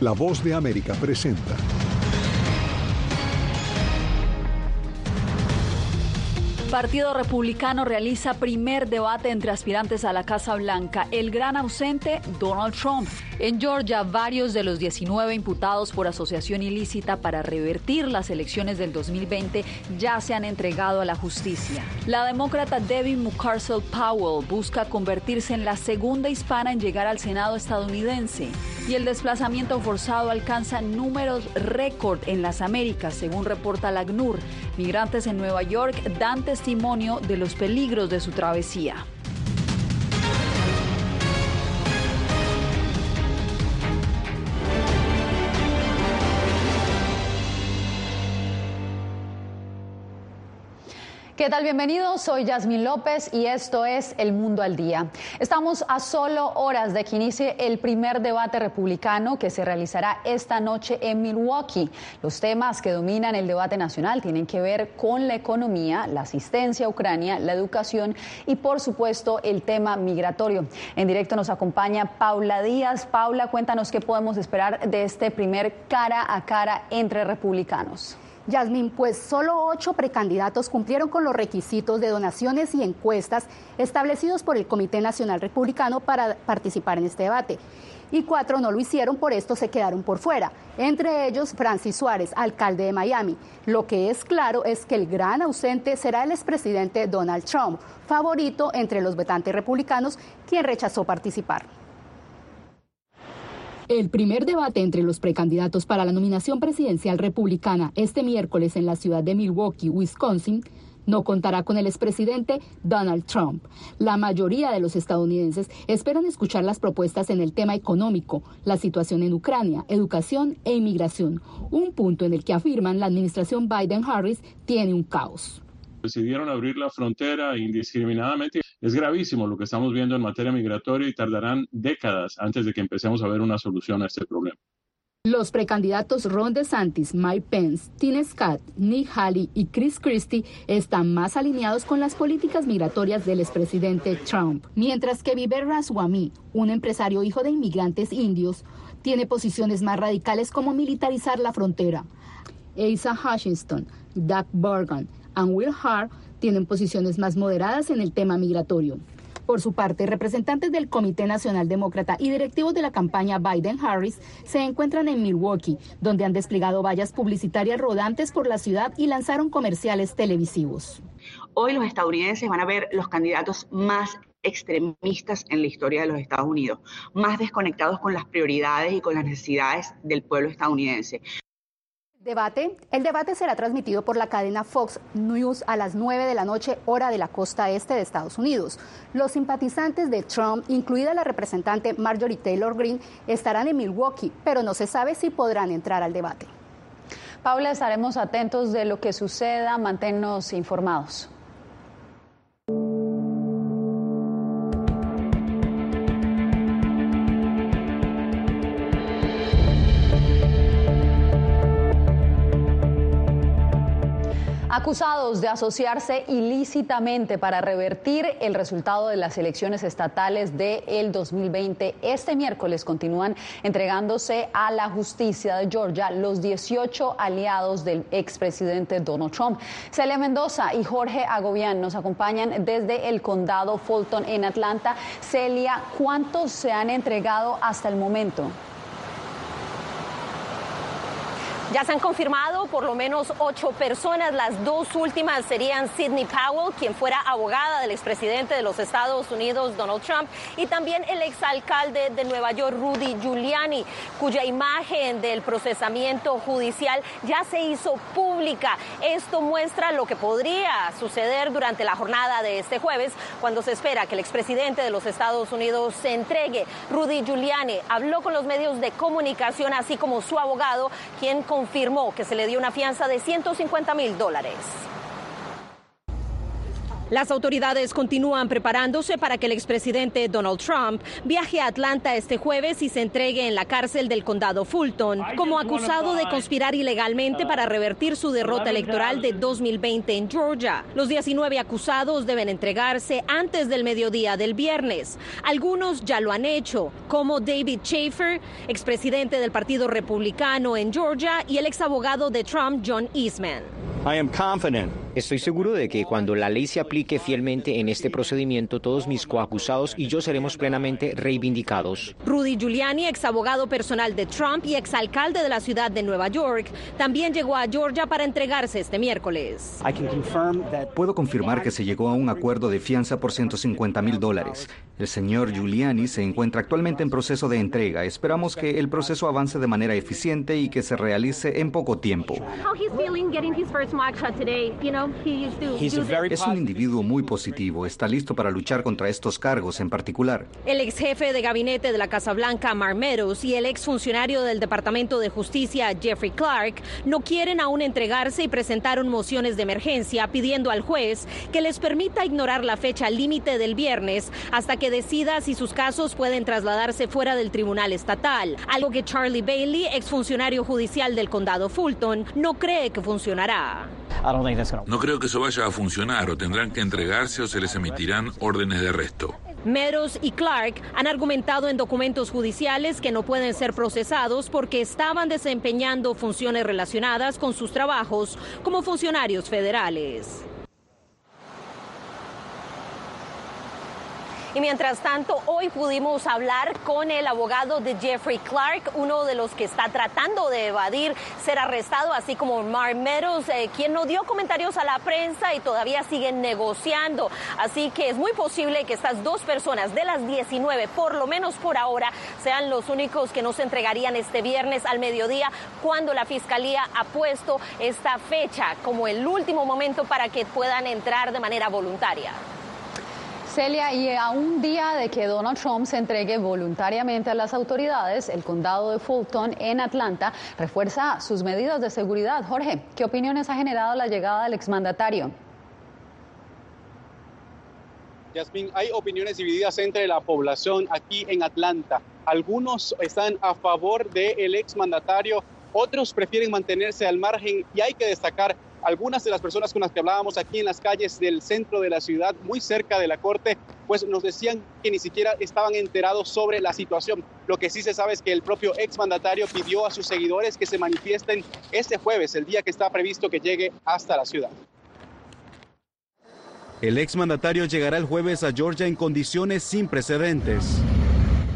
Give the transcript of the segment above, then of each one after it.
La voz de América presenta. Partido Republicano realiza primer debate entre aspirantes a la Casa Blanca. El gran ausente, Donald Trump. En Georgia, varios de los 19 imputados por asociación ilícita para revertir las elecciones del 2020 ya se han entregado a la justicia. La demócrata Debbie Mucarsel Powell busca convertirse en la segunda hispana en llegar al Senado estadounidense. Y el desplazamiento forzado alcanza números récord en las Américas, según reporta la ACNUR. Migrantes en Nueva York dan testimonio de los peligros de su travesía. ¿Qué tal? Bienvenidos, soy Yasmín López y esto es El Mundo al Día. Estamos a solo horas de que inicie el primer debate republicano que se realizará esta noche en Milwaukee. Los temas que dominan el debate nacional tienen que ver con la economía, la asistencia a Ucrania, la educación y por supuesto el tema migratorio. En directo nos acompaña Paula Díaz. Paula, cuéntanos qué podemos esperar de este primer cara a cara entre republicanos. Yasmín, pues solo ocho precandidatos cumplieron con los requisitos de donaciones y encuestas establecidos por el Comité Nacional Republicano para participar en este debate. Y cuatro no lo hicieron, por esto se quedaron por fuera. Entre ellos, Francis Suárez, alcalde de Miami. Lo que es claro es que el gran ausente será el expresidente Donald Trump, favorito entre los votantes republicanos, quien rechazó participar. El primer debate entre los precandidatos para la nominación presidencial republicana este miércoles en la ciudad de Milwaukee, Wisconsin, no contará con el expresidente Donald Trump. La mayoría de los estadounidenses esperan escuchar las propuestas en el tema económico, la situación en Ucrania, educación e inmigración, un punto en el que afirman la administración Biden-Harris tiene un caos decidieron abrir la frontera indiscriminadamente. Es gravísimo lo que estamos viendo en materia migratoria y tardarán décadas antes de que empecemos a ver una solución a este problema. Los precandidatos Ron DeSantis, Mike Pence, Tim Scott, Nick Haley y Chris Christie están más alineados con las políticas migratorias del expresidente Trump, mientras que Viver Raswamy, un empresario hijo de inmigrantes indios, tiene posiciones más radicales como militarizar la frontera. Asa Hutchinson, Doug Burgon, and Will Hart tienen posiciones más moderadas en el tema migratorio. Por su parte, representantes del Comité Nacional Demócrata y directivos de la campaña Biden-Harris se encuentran en Milwaukee, donde han desplegado vallas publicitarias rodantes por la ciudad y lanzaron comerciales televisivos. Hoy los estadounidenses van a ver los candidatos más extremistas en la historia de los Estados Unidos, más desconectados con las prioridades y con las necesidades del pueblo estadounidense. Debate. El debate será transmitido por la cadena Fox News a las 9 de la noche, hora de la costa este de Estados Unidos. Los simpatizantes de Trump, incluida la representante Marjorie Taylor Greene, estarán en Milwaukee, pero no se sabe si podrán entrar al debate. Paula, estaremos atentos de lo que suceda. Manténnos informados. Acusados de asociarse ilícitamente para revertir el resultado de las elecciones estatales del el 2020, este miércoles continúan entregándose a la justicia de Georgia los 18 aliados del expresidente Donald Trump. Celia Mendoza y Jorge Agobián nos acompañan desde el condado Fulton en Atlanta. Celia, ¿cuántos se han entregado hasta el momento? Ya se han confirmado por lo menos ocho personas. Las dos últimas serían Sidney Powell, quien fuera abogada del expresidente de los Estados Unidos, Donald Trump, y también el exalcalde de Nueva York, Rudy Giuliani, cuya imagen del procesamiento judicial ya se hizo pública. Esto muestra lo que podría suceder durante la jornada de este jueves, cuando se espera que el expresidente de los Estados Unidos se entregue. Rudy Giuliani habló con los medios de comunicación, así como su abogado, quien confirmó que se le dio una fianza de 150 mil dólares. Las autoridades continúan preparándose para que el expresidente Donald Trump viaje a Atlanta este jueves y se entregue en la cárcel del condado Fulton como acusado de conspirar ilegalmente para revertir su derrota electoral de 2020 en Georgia. Los 19 acusados deben entregarse antes del mediodía del viernes. Algunos ya lo han hecho, como David Schaefer, expresidente del Partido Republicano en Georgia, y el exabogado de Trump, John Eastman. Estoy seguro de que cuando la ley se aplique fielmente en este procedimiento, todos mis coacusados y yo seremos plenamente reivindicados. Rudy Giuliani, ex abogado personal de Trump y exalcalde de la ciudad de Nueva York, también llegó a Georgia para entregarse este miércoles. Puedo confirmar que se llegó a un acuerdo de fianza por 150 mil dólares. El señor Giuliani se encuentra actualmente en proceso de entrega. Esperamos que el proceso avance de manera eficiente y que se realice en poco tiempo. Es un individuo muy positivo, está listo para luchar contra estos cargos en particular. El ex jefe de gabinete de la Casa Blanca, Mark Meadows, y el ex funcionario del Departamento de Justicia, Jeffrey Clark, no quieren aún entregarse y presentaron mociones de emergencia pidiendo al juez que les permita ignorar la fecha límite del viernes hasta que decida si sus casos pueden trasladarse fuera del tribunal estatal, algo que Charlie Bailey, ex funcionario judicial del condado Fulton, no cree que funcionará. No creo que eso vaya a funcionar o tendrán que entregarse o se les emitirán órdenes de arresto. Meadows y Clark han argumentado en documentos judiciales que no pueden ser procesados porque estaban desempeñando funciones relacionadas con sus trabajos como funcionarios federales. Y mientras tanto, hoy pudimos hablar con el abogado de Jeffrey Clark, uno de los que está tratando de evadir ser arrestado, así como Mark Meadows, eh, quien no dio comentarios a la prensa y todavía siguen negociando. Así que es muy posible que estas dos personas de las 19, por lo menos por ahora, sean los únicos que no se entregarían este viernes al mediodía, cuando la fiscalía ha puesto esta fecha como el último momento para que puedan entrar de manera voluntaria. Celia, y a un día de que Donald Trump se entregue voluntariamente a las autoridades, el condado de Fulton en Atlanta refuerza sus medidas de seguridad. Jorge, ¿qué opiniones ha generado la llegada del exmandatario? Yasmin, hay opiniones divididas entre la población aquí en Atlanta. Algunos están a favor del exmandatario, otros prefieren mantenerse al margen y hay que destacar algunas de las personas con las que hablábamos aquí en las calles del centro de la ciudad, muy cerca de la corte, pues nos decían que ni siquiera estaban enterados sobre la situación. Lo que sí se sabe es que el propio exmandatario pidió a sus seguidores que se manifiesten este jueves, el día que está previsto que llegue hasta la ciudad. El exmandatario llegará el jueves a Georgia en condiciones sin precedentes.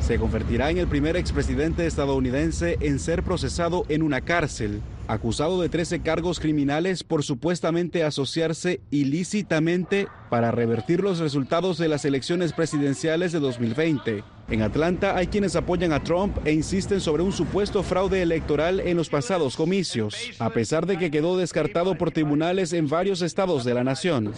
Se convertirá en el primer expresidente estadounidense en ser procesado en una cárcel acusado de 13 cargos criminales por supuestamente asociarse ilícitamente para revertir los resultados de las elecciones presidenciales de 2020. En Atlanta hay quienes apoyan a Trump e insisten sobre un supuesto fraude electoral en los pasados comicios, a pesar de que quedó descartado por tribunales en varios estados de la nación.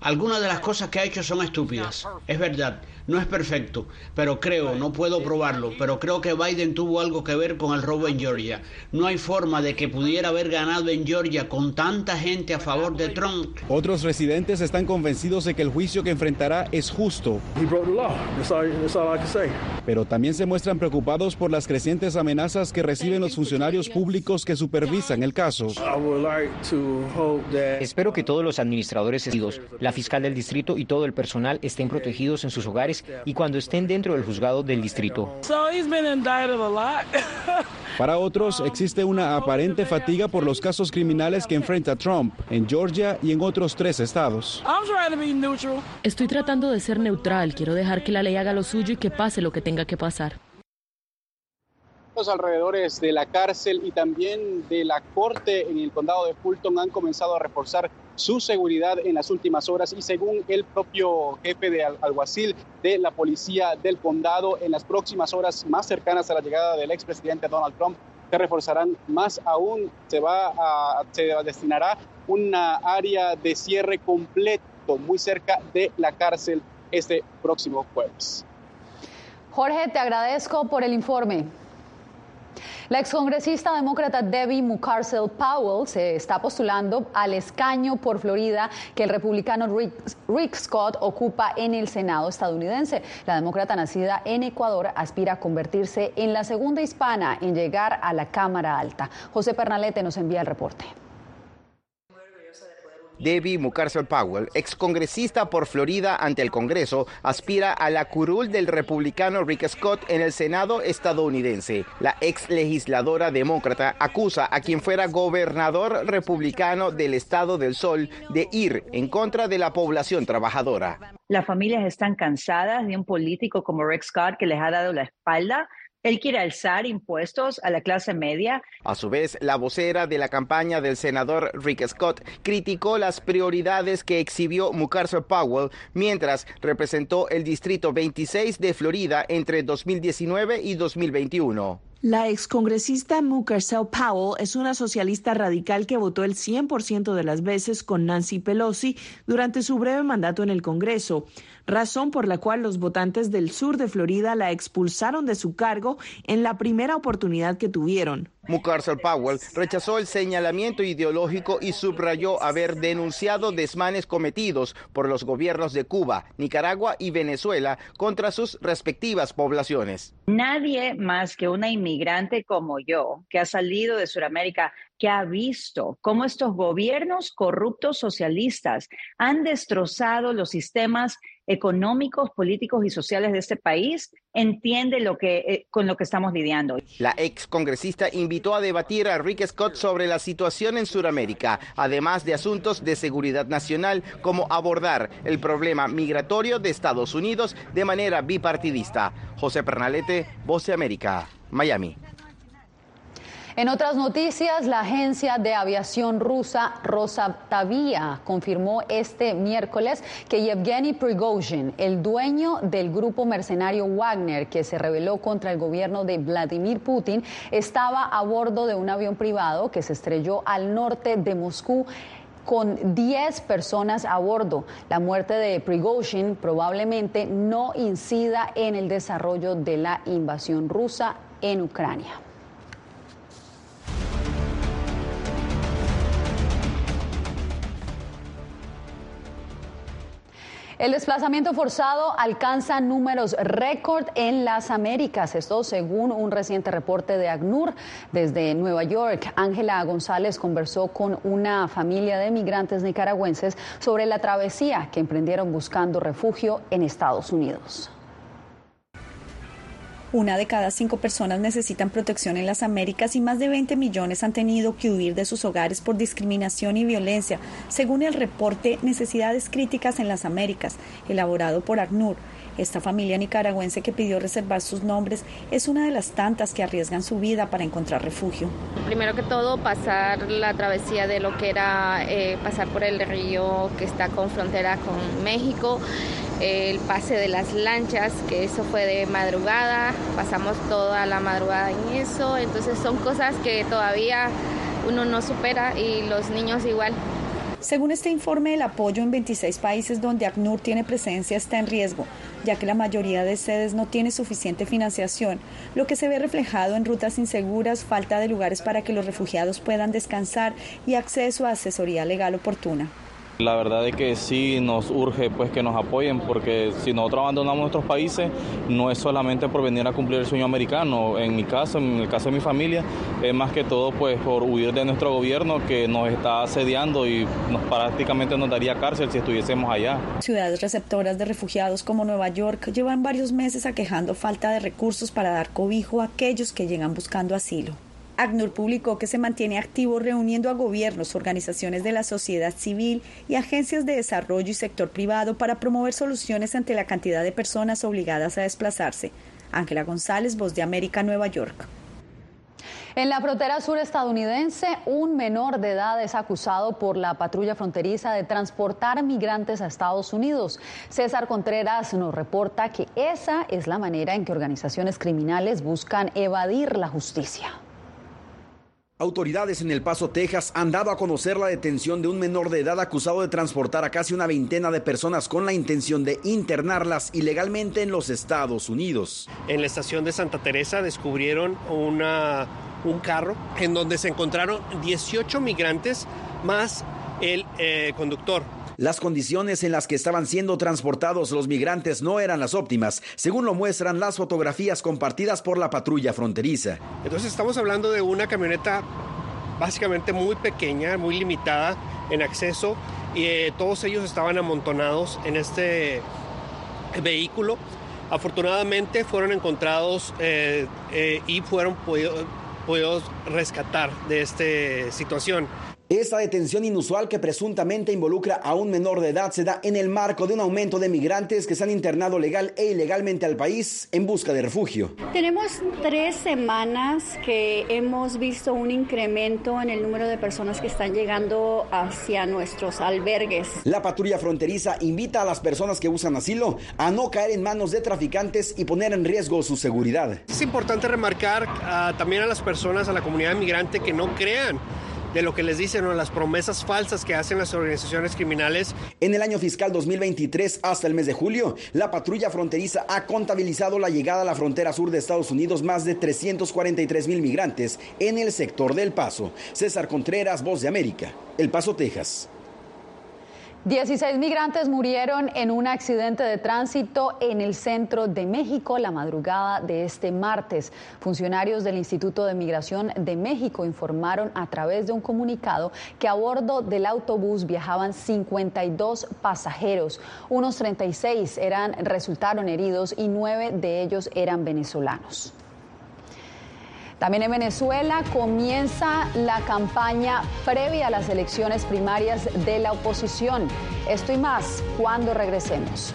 Algunas de las cosas que ha hecho son estúpidas, es verdad, no es perfecto, pero creo, no puedo probarlo, pero creo que Biden tuvo algo que ver con el robo en Georgia. No hay forma de que pudiera haber ganado en Georgia con tanta gente a favor de Trump. Otros residentes están convencidos de que el juicio que enfrentará es justo. Pero también se muestran preocupados por las crecientes amenazas que reciben los funcionarios públicos que supervisan el caso. Espero que todos los administradores, la fiscal del distrito y todo el personal estén protegidos en sus hogares y cuando estén dentro del juzgado del distrito. Para otros, existe una aparente fatiga por los casos criminales que enfrenta Trump en Georgia y en otros tres estados. Estoy tratando de ser neutral, quiero dejar que la ley haga lo suyo y que pase lo que tenga que pasar. Los alrededores de la cárcel y también de la corte en el condado de Fulton han comenzado a reforzar su seguridad en las últimas horas y según el propio jefe de alguacil de la policía del condado, en las próximas horas más cercanas a la llegada del expresidente Donald Trump, se reforzarán más aún, se va a, se destinará una área de cierre completo muy cerca de la cárcel este próximo jueves. Jorge, te agradezco por el informe. La excongresista demócrata Debbie Mucarsel Powell se está postulando al escaño por Florida que el republicano Rick, Scott ocupa en el Senado estadounidense. La demócrata nacida en Ecuador aspira a convertirse en la segunda hispana en llegar a la Cámara Alta. José Pernalete nos envía el reporte. Debbie Mucarsel Powell, excongresista por Florida ante el Congreso, aspira a la curul del republicano Rick Scott en el Senado estadounidense. La ex legisladora demócrata acusa a quien fuera gobernador republicano del Estado del Sol de ir en contra de la población trabajadora. Las familias están cansadas de un político como Rick Scott que les ha dado la espalda él quiere alzar impuestos a la clase media. A su vez, la vocera de la campaña del senador Rick Scott criticó las prioridades que exhibió Mucarsel Powell mientras representó el Distrito 26 de Florida entre 2019 y 2021. La excongresista Mukersel Powell es una socialista radical que votó el 100% de las veces con Nancy Pelosi durante su breve mandato en el Congreso, razón por la cual los votantes del sur de Florida la expulsaron de su cargo en la primera oportunidad que tuvieron. Mucarsel Powell rechazó el señalamiento ideológico y subrayó haber denunciado desmanes cometidos por los gobiernos de Cuba, Nicaragua y Venezuela contra sus respectivas poblaciones. Nadie más que una inmigrante como yo, que ha salido de Sudamérica, que ha visto cómo estos gobiernos corruptos socialistas han destrozado los sistemas económicos, políticos y sociales de este país, entiende lo que, eh, con lo que estamos lidiando. La ex congresista invitó a debatir a Rick Scott sobre la situación en Sudamérica, además de asuntos de seguridad nacional, como abordar el problema migratorio de Estados Unidos de manera bipartidista. José Pernalete, Voz de América, Miami. En otras noticias, la agencia de aviación rusa Rosavia confirmó este miércoles que Yevgeny Prigozhin, el dueño del grupo mercenario Wagner que se rebeló contra el gobierno de Vladimir Putin, estaba a bordo de un avión privado que se estrelló al norte de Moscú con 10 personas a bordo. La muerte de Prigozhin probablemente no incida en el desarrollo de la invasión rusa en Ucrania. El desplazamiento forzado alcanza números récord en las Américas, esto según un reciente reporte de ACNUR desde Nueva York. Ángela González conversó con una familia de migrantes nicaragüenses sobre la travesía que emprendieron buscando refugio en Estados Unidos. Una de cada cinco personas necesitan protección en las Américas y más de 20 millones han tenido que huir de sus hogares por discriminación y violencia, según el reporte Necesidades Críticas en las Américas, elaborado por ACNUR. Esta familia nicaragüense que pidió reservar sus nombres es una de las tantas que arriesgan su vida para encontrar refugio. Primero que todo, pasar la travesía de lo que era eh, pasar por el río que está con frontera con México el pase de las lanchas, que eso fue de madrugada, pasamos toda la madrugada en eso, entonces son cosas que todavía uno no supera y los niños igual. Según este informe, el apoyo en 26 países donde ACNUR tiene presencia está en riesgo, ya que la mayoría de sedes no tiene suficiente financiación, lo que se ve reflejado en rutas inseguras, falta de lugares para que los refugiados puedan descansar y acceso a asesoría legal oportuna. La verdad es que sí nos urge pues que nos apoyen porque si nosotros abandonamos nuestros países no es solamente por venir a cumplir el sueño americano. En mi caso, en el caso de mi familia, es más que todo pues por huir de nuestro gobierno que nos está asediando y nos prácticamente nos daría cárcel si estuviésemos allá. Ciudades receptoras de refugiados como Nueva York llevan varios meses aquejando falta de recursos para dar cobijo a aquellos que llegan buscando asilo. ACNUR publicó que se mantiene activo reuniendo a gobiernos, organizaciones de la sociedad civil y agencias de desarrollo y sector privado para promover soluciones ante la cantidad de personas obligadas a desplazarse. Ángela González, Voz de América, Nueva York. En la frontera sur estadounidense, un menor de edad es acusado por la patrulla fronteriza de transportar migrantes a Estados Unidos. César Contreras nos reporta que esa es la manera en que organizaciones criminales buscan evadir la justicia. Autoridades en El Paso, Texas, han dado a conocer la detención de un menor de edad acusado de transportar a casi una veintena de personas con la intención de internarlas ilegalmente en los Estados Unidos. En la estación de Santa Teresa descubrieron un carro en donde se encontraron 18 migrantes más el eh, conductor. Las condiciones en las que estaban siendo transportados los migrantes no eran las óptimas, según lo muestran las fotografías compartidas por la patrulla fronteriza. Entonces estamos hablando de una camioneta básicamente muy pequeña, muy limitada en acceso y eh, todos ellos estaban amontonados en este vehículo. Afortunadamente fueron encontrados eh, eh, y fueron podidos rescatar de esta situación. Esta detención inusual que presuntamente involucra a un menor de edad se da en el marco de un aumento de migrantes que se han internado legal e ilegalmente al país en busca de refugio. Tenemos tres semanas que hemos visto un incremento en el número de personas que están llegando hacia nuestros albergues. La patrulla fronteriza invita a las personas que usan asilo a no caer en manos de traficantes y poner en riesgo su seguridad. Es importante remarcar uh, también a las personas, a la comunidad migrante que no crean de lo que les dicen o las promesas falsas que hacen las organizaciones criminales. En el año fiscal 2023 hasta el mes de julio, la patrulla fronteriza ha contabilizado la llegada a la frontera sur de Estados Unidos más de 343 mil migrantes en el sector del Paso. César Contreras, Voz de América, El Paso, Texas. 16 migrantes murieron en un accidente de tránsito en el centro de México la madrugada de este martes. Funcionarios del Instituto de Migración de México informaron a través de un comunicado que a bordo del autobús viajaban 52 pasajeros. Unos 36 eran, resultaron heridos y nueve de ellos eran venezolanos. También en Venezuela comienza la campaña previa a las elecciones primarias de la oposición. Esto y más cuando regresemos.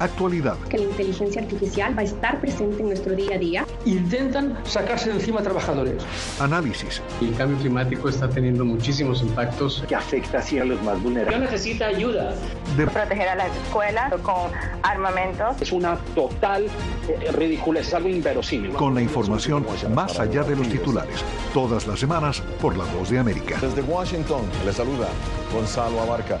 Actualidad. Que la inteligencia artificial va a estar presente en nuestro día a día. Intentan sacarse de encima trabajadores. Análisis. El cambio climático está teniendo muchísimos impactos. Que afecta así a los más vulnerables. Yo necesita ayuda. De... Proteger a las escuelas con armamentos. Es una total eh, ridícula, es algo inverosímil. Con la información más allá de los titulares. Todas las semanas por La Voz de América. Desde Washington, le saluda Gonzalo Abarca.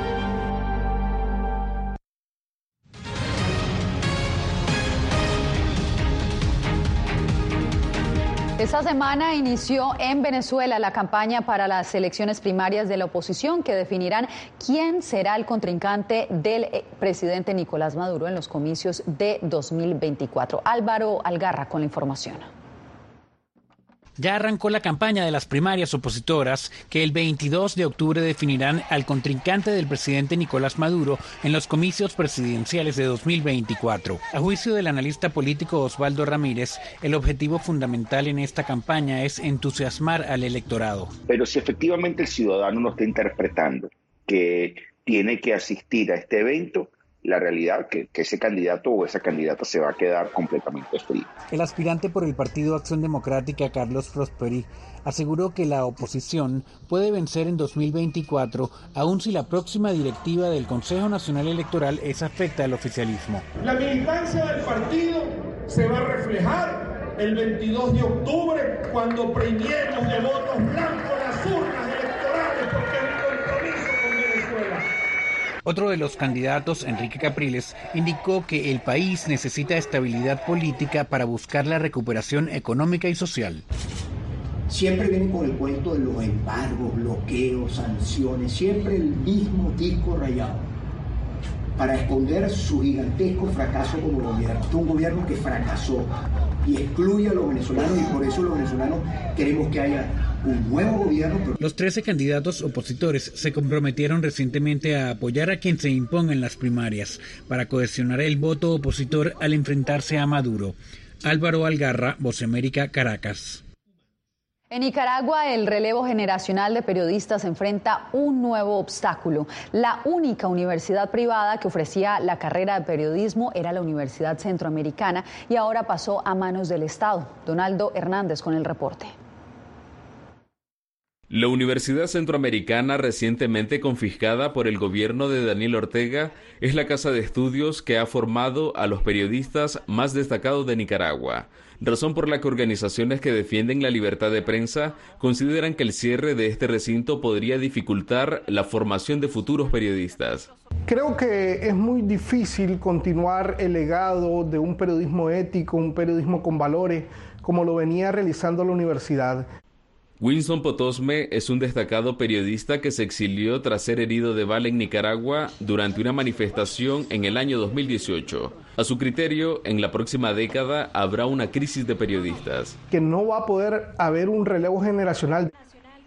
Esta semana inició en Venezuela la campaña para las elecciones primarias de la oposición que definirán quién será el contrincante del eh, presidente Nicolás Maduro en los comicios de 2024. Álvaro Algarra con la información. Ya arrancó la campaña de las primarias opositoras que el 22 de octubre definirán al contrincante del presidente Nicolás Maduro en los comicios presidenciales de 2024. A juicio del analista político Osvaldo Ramírez, el objetivo fundamental en esta campaña es entusiasmar al electorado. Pero si efectivamente el ciudadano no está interpretando que tiene que asistir a este evento, la realidad que, que ese candidato o esa candidata se va a quedar completamente frío. El aspirante por el Partido Acción Democrática, Carlos Prosperi, aseguró que la oposición puede vencer en 2024, aun si la próxima directiva del Consejo Nacional Electoral es afecta al oficialismo. La militancia del partido se va a reflejar el 22 de octubre cuando premiemos de votos blancos las urnas Otro de los candidatos, Enrique Capriles, indicó que el país necesita estabilidad política para buscar la recuperación económica y social. Siempre vienen con el cuento de los embargos, bloqueos, sanciones, siempre el mismo disco rayado para esconder su gigantesco fracaso como gobierno. Un gobierno que fracasó y excluye a los venezolanos y por eso los venezolanos queremos que haya un nuevo gobierno. Los 13 candidatos opositores se comprometieron recientemente a apoyar a quien se imponga en las primarias para cohesionar el voto opositor al enfrentarse a Maduro. Álvaro Algarra, Voz América, Caracas. En Nicaragua, el relevo generacional de periodistas enfrenta un nuevo obstáculo. La única universidad privada que ofrecía la carrera de periodismo era la Universidad Centroamericana y ahora pasó a manos del Estado. Donaldo Hernández con el reporte. La Universidad Centroamericana, recientemente confiscada por el gobierno de Daniel Ortega, es la casa de estudios que ha formado a los periodistas más destacados de Nicaragua, razón por la que organizaciones que defienden la libertad de prensa consideran que el cierre de este recinto podría dificultar la formación de futuros periodistas. Creo que es muy difícil continuar el legado de un periodismo ético, un periodismo con valores, como lo venía realizando la universidad. Winston Potosme es un destacado periodista que se exilió tras ser herido de bala en Nicaragua durante una manifestación en el año 2018. A su criterio, en la próxima década habrá una crisis de periodistas. Que no va a poder haber un relevo generacional.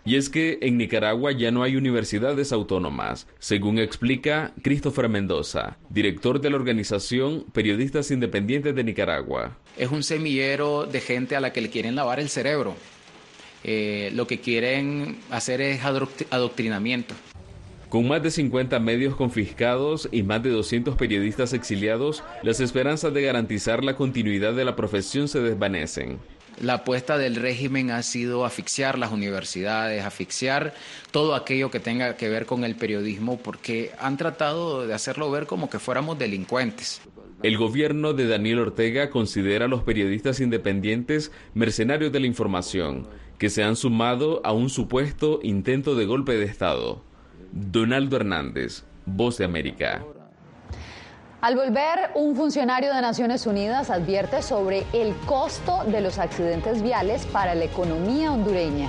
Y es que en Nicaragua ya no hay universidades autónomas, según explica Christopher Mendoza, director de la organización Periodistas Independientes de Nicaragua. Es un semillero de gente a la que le quieren lavar el cerebro eh, lo que quieren hacer es adoctrinamiento. Con más de 50 medios confiscados y más de 200 periodistas exiliados, las esperanzas de garantizar la continuidad de la profesión se desvanecen. La apuesta del régimen ha sido asfixiar las universidades, asfixiar todo aquello que tenga que ver con el periodismo, porque han tratado de hacerlo ver como que fuéramos delincuentes. El gobierno de Daniel Ortega considera a los periodistas independientes mercenarios de la información que se han sumado a un supuesto intento de golpe de Estado. Donaldo Hernández, Voz de América. Al volver, un funcionario de Naciones Unidas advierte sobre el costo de los accidentes viales para la economía hondureña.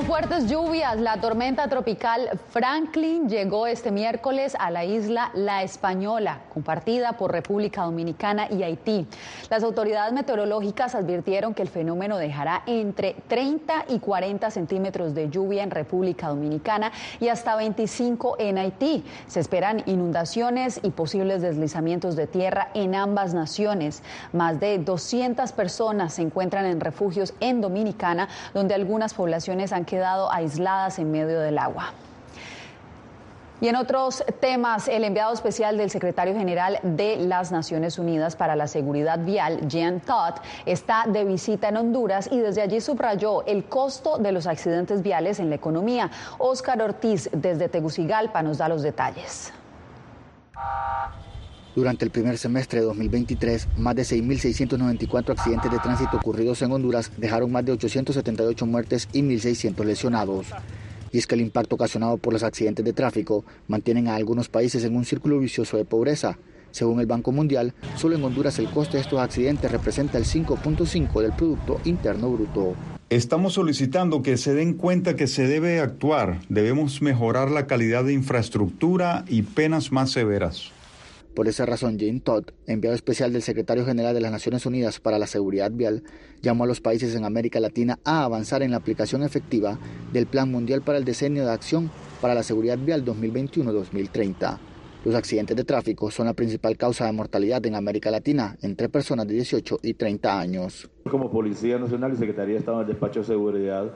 Con fuertes lluvias, la tormenta tropical Franklin llegó este miércoles a la isla La Española, compartida por República Dominicana y Haití. Las autoridades meteorológicas advirtieron que el fenómeno dejará entre 30 y 40 centímetros de lluvia en República Dominicana y hasta 25 en Haití. Se esperan inundaciones y posibles deslizamientos de tierra en ambas naciones. Más de 200 personas se encuentran en refugios en Dominicana, donde algunas poblaciones han quedado aisladas en medio del agua. Y en otros temas, el enviado especial del secretario general de las Naciones Unidas para la Seguridad Vial, Jan Todd, está de visita en Honduras y desde allí subrayó el costo de los accidentes viales en la economía. Óscar Ortiz, desde Tegucigalpa, nos da los detalles. Durante el primer semestre de 2023, más de 6.694 accidentes de tránsito ocurridos en Honduras dejaron más de 878 muertes y 1.600 lesionados. Y es que el impacto ocasionado por los accidentes de tráfico mantienen a algunos países en un círculo vicioso de pobreza. Según el Banco Mundial, solo en Honduras el coste de estos accidentes representa el 5.5 del Producto Interno Bruto. Estamos solicitando que se den cuenta que se debe actuar. Debemos mejorar la calidad de infraestructura y penas más severas. Por esa razón, Jane Todd, enviado especial del secretario general de las Naciones Unidas para la Seguridad Vial, llamó a los países en América Latina a avanzar en la aplicación efectiva del Plan Mundial para el Diseño de Acción para la Seguridad Vial 2021-2030. Los accidentes de tráfico son la principal causa de mortalidad en América Latina entre personas de 18 y 30 años. Como Policía Nacional y Secretaría de Estado del Despacho de Seguridad,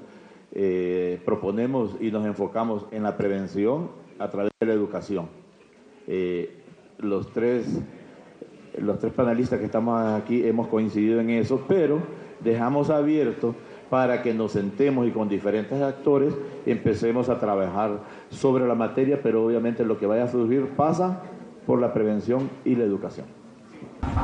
eh, proponemos y nos enfocamos en la prevención a través de la educación. Eh, los tres, los tres panelistas que estamos aquí hemos coincidido en eso, pero dejamos abierto para que nos sentemos y con diferentes actores empecemos a trabajar sobre la materia, pero obviamente lo que vaya a surgir pasa por la prevención y la educación.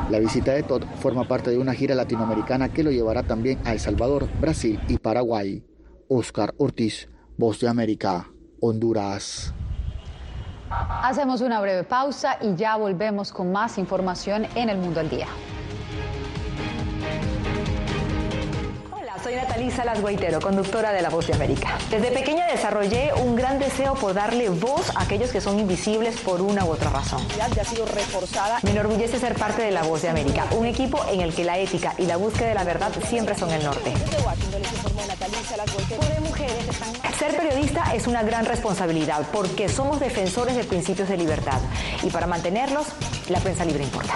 La visita de Todd forma parte de una gira latinoamericana que lo llevará también a El Salvador, Brasil y Paraguay. Oscar Ortiz, Voz de América, Honduras. Hacemos una breve pausa y ya volvemos con más información en el mundo al día. Soy Natalisa Las conductora de La Voz de América. Desde pequeña desarrollé un gran deseo por darle voz a aquellos que son invisibles por una u otra razón. Ya ha sido reforzada. Me enorgullece ser parte de La Voz de América, un equipo en el que la ética y la búsqueda de la verdad siempre son el norte. Ser periodista es una gran responsabilidad porque somos defensores de principios de libertad y para mantenerlos, la prensa libre importa.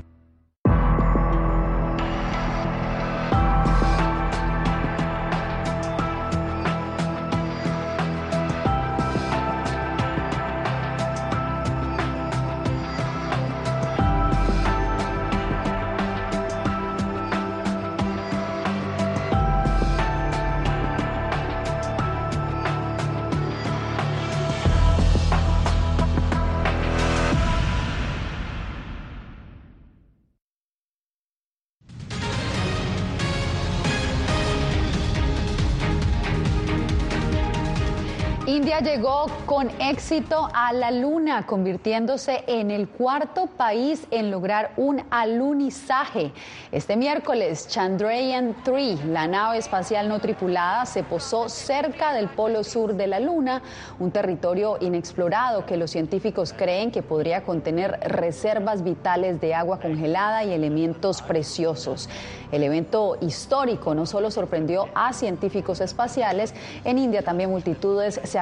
Llegó con éxito a la Luna, convirtiéndose en el cuarto país en lograr un alunizaje. Este miércoles, Chandrayaan-3, la nave espacial no tripulada, se posó cerca del polo sur de la Luna, un territorio inexplorado que los científicos creen que podría contener reservas vitales de agua congelada y elementos preciosos. El evento histórico no solo sorprendió a científicos espaciales, en India también multitudes se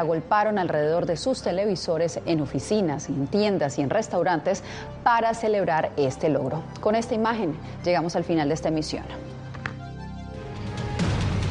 alrededor de sus televisores en oficinas, en tiendas y en restaurantes para celebrar este logro. Con esta imagen llegamos al final de esta emisión.